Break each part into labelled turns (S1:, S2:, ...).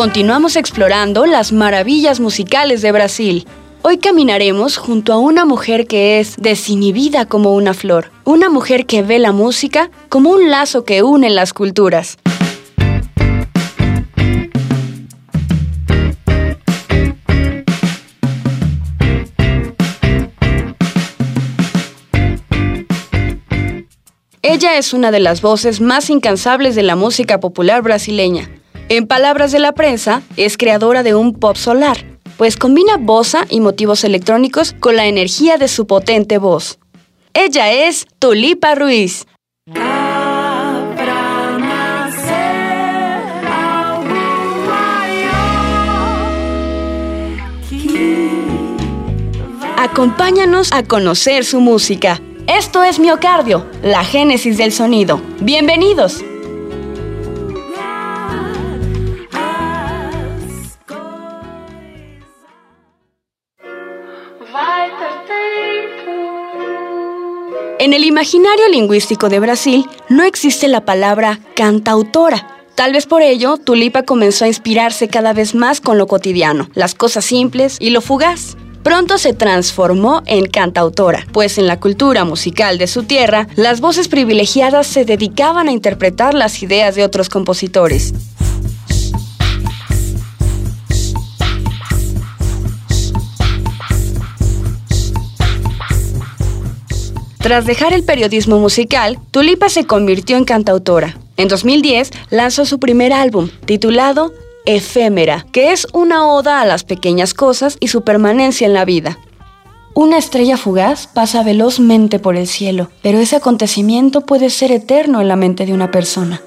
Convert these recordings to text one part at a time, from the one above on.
S1: Continuamos explorando las maravillas musicales de Brasil. Hoy caminaremos junto a una mujer que es desinhibida como una flor, una mujer que ve la música como un lazo que une las culturas. Ella es una de las voces más incansables de la música popular brasileña. En palabras de la prensa, es creadora de un pop solar, pues combina bossa y motivos electrónicos con la energía de su potente voz. Ella es Tulipa Ruiz. Acompáñanos a conocer su música. Esto es Miocardio, la génesis del sonido. Bienvenidos. En el imaginario lingüístico de Brasil no existe la palabra cantautora. Tal vez por ello, Tulipa comenzó a inspirarse cada vez más con lo cotidiano, las cosas simples y lo fugaz. Pronto se transformó en cantautora, pues en la cultura musical de su tierra, las voces privilegiadas se dedicaban a interpretar las ideas de otros compositores. Tras dejar el periodismo musical, Tulipa se convirtió en cantautora. En 2010 lanzó su primer álbum, titulado Efémera, que es una oda a las pequeñas cosas y su permanencia en la vida. Una estrella fugaz pasa velozmente por el cielo, pero ese acontecimiento puede ser eterno en la mente de una persona.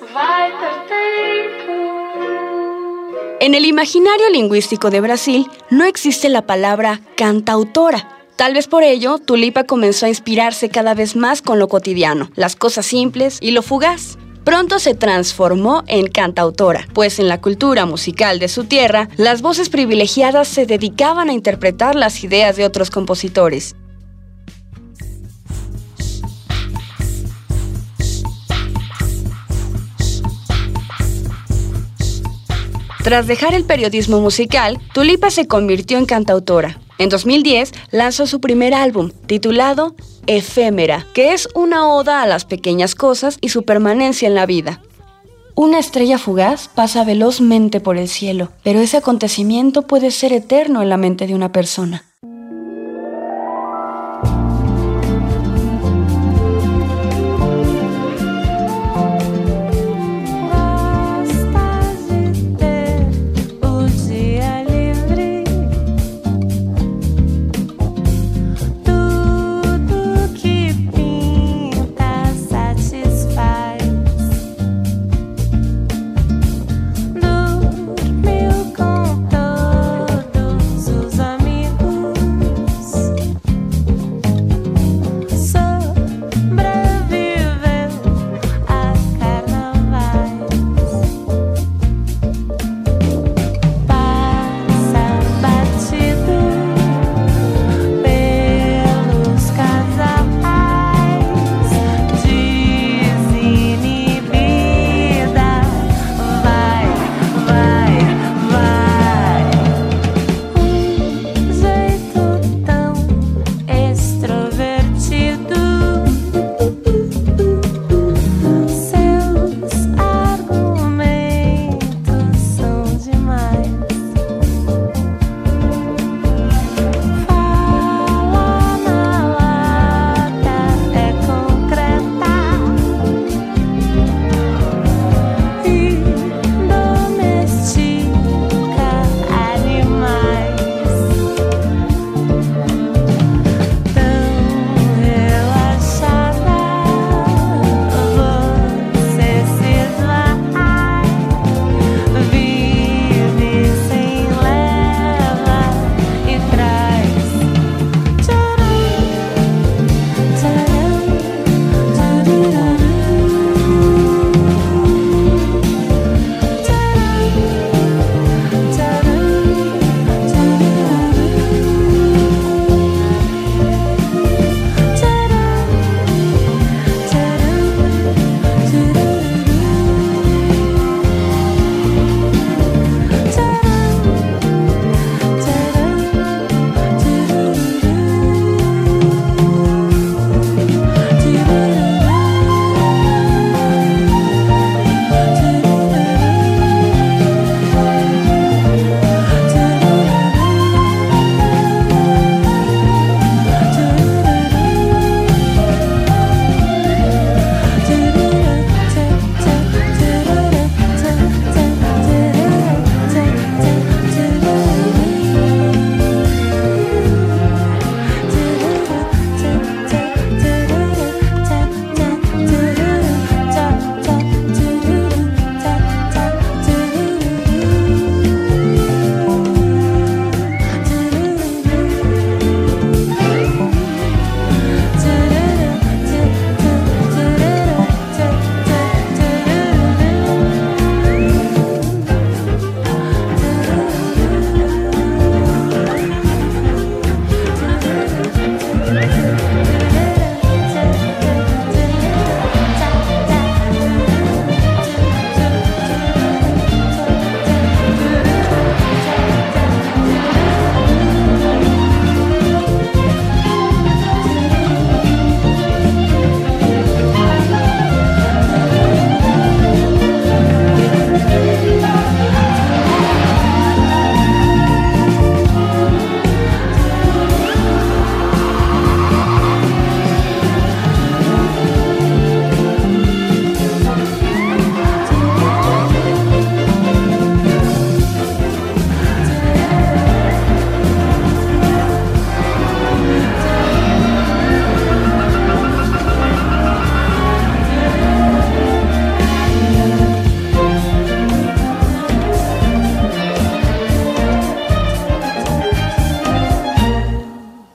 S1: En el imaginario lingüístico de Brasil no existe la palabra cantautora, Tal vez por ello, Tulipa comenzó a inspirarse cada vez más con lo cotidiano, las cosas simples y lo fugaz. Pronto se transformó en cantautora, pues en la cultura musical de su tierra, las voces privilegiadas se dedicaban a interpretar las ideas de otros compositores. Tras dejar el periodismo musical, Tulipa se convirtió en cantautora. En 2010 lanzó su primer álbum, titulado Efémera, que es una oda a las pequeñas cosas y su permanencia en la vida. Una estrella fugaz pasa velozmente por el cielo, pero ese acontecimiento puede ser eterno en la mente de una persona.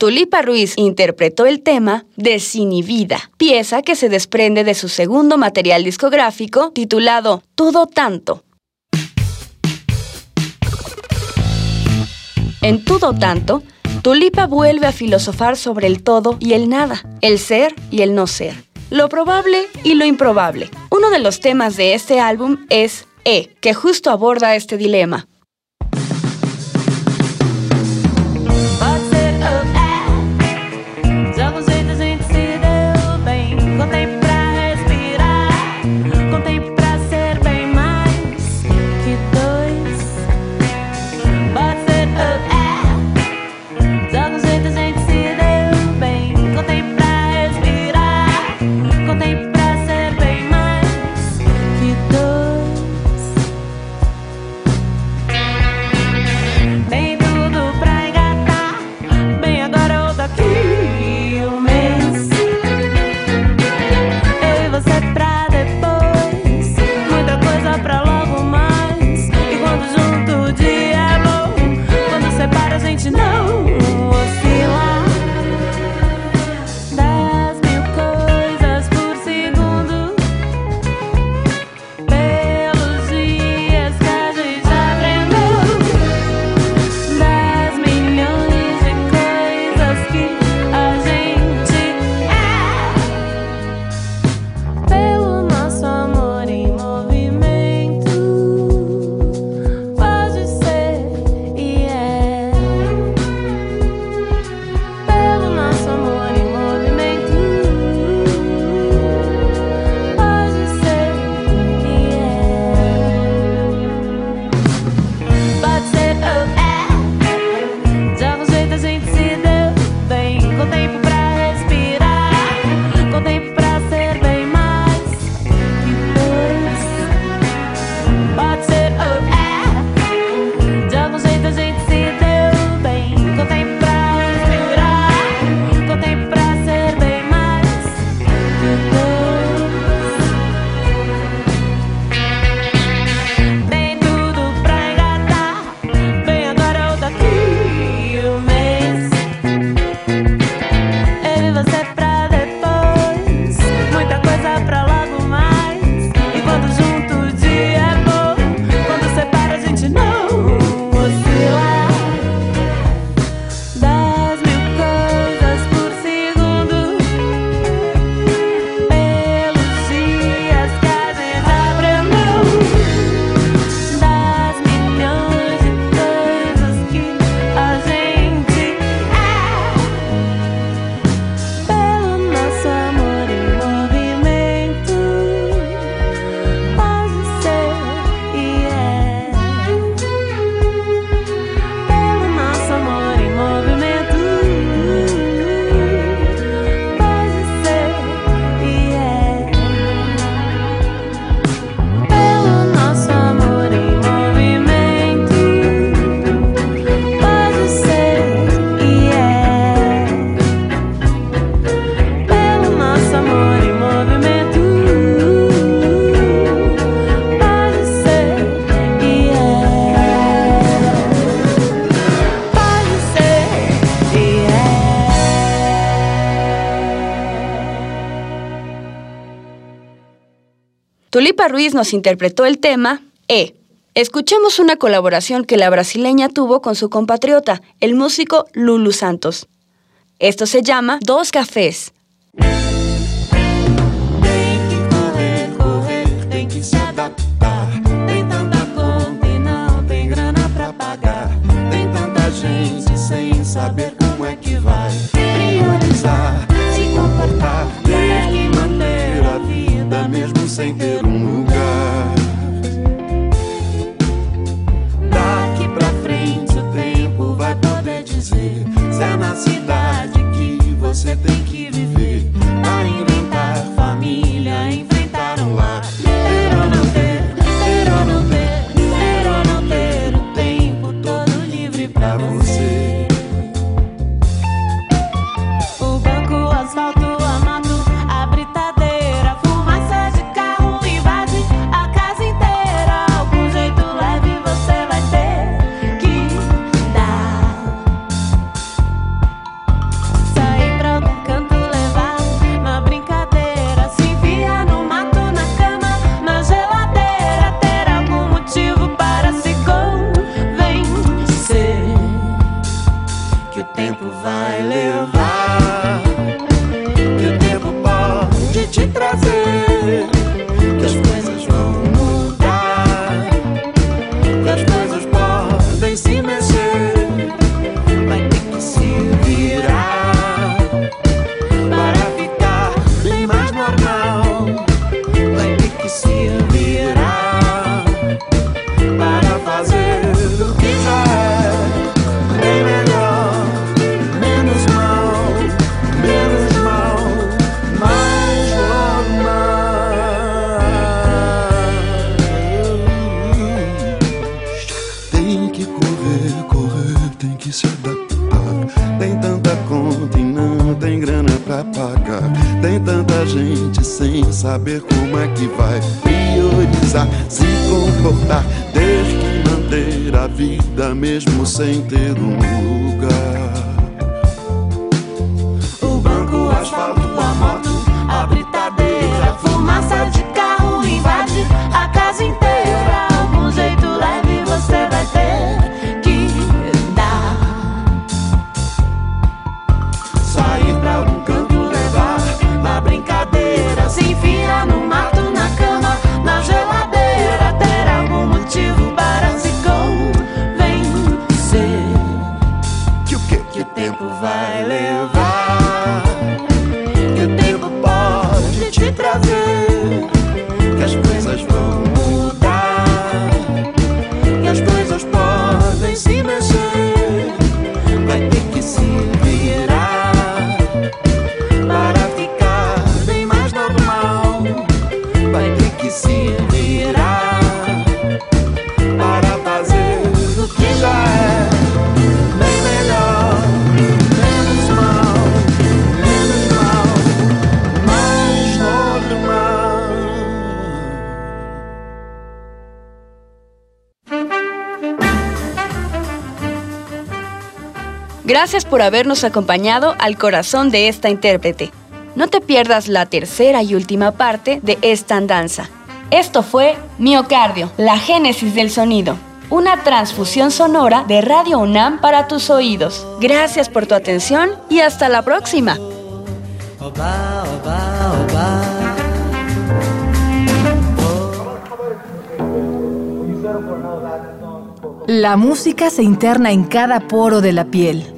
S2: Tulipa Ruiz interpretó el tema Desinhibida, pieza que se desprende de su segundo material discográfico titulado Todo Tanto. En Todo Tanto, Tulipa vuelve a filosofar sobre el todo y el nada, el ser y el no ser, lo probable y lo improbable. Uno de los temas de este álbum es E, que justo aborda este dilema. Tulipa Ruiz nos interpretó el tema E. Escuchemos una colaboración que la brasileña tuvo con su compatriota, el músico Lulu Santos. Esto se llama Dos Cafés.
S3: Sem ter um te trazer. Saber como é que vai priorizar, se comportar, ter que manter a vida mesmo sem ter um lugar.
S2: Gracias por habernos acompañado al corazón de esta intérprete. No te pierdas la tercera y última parte de esta andanza. Esto fue Miocardio, la génesis del sonido. Una transfusión sonora de Radio UNAM para tus oídos. Gracias por tu atención y hasta la próxima.
S4: La música se interna en cada poro de la piel,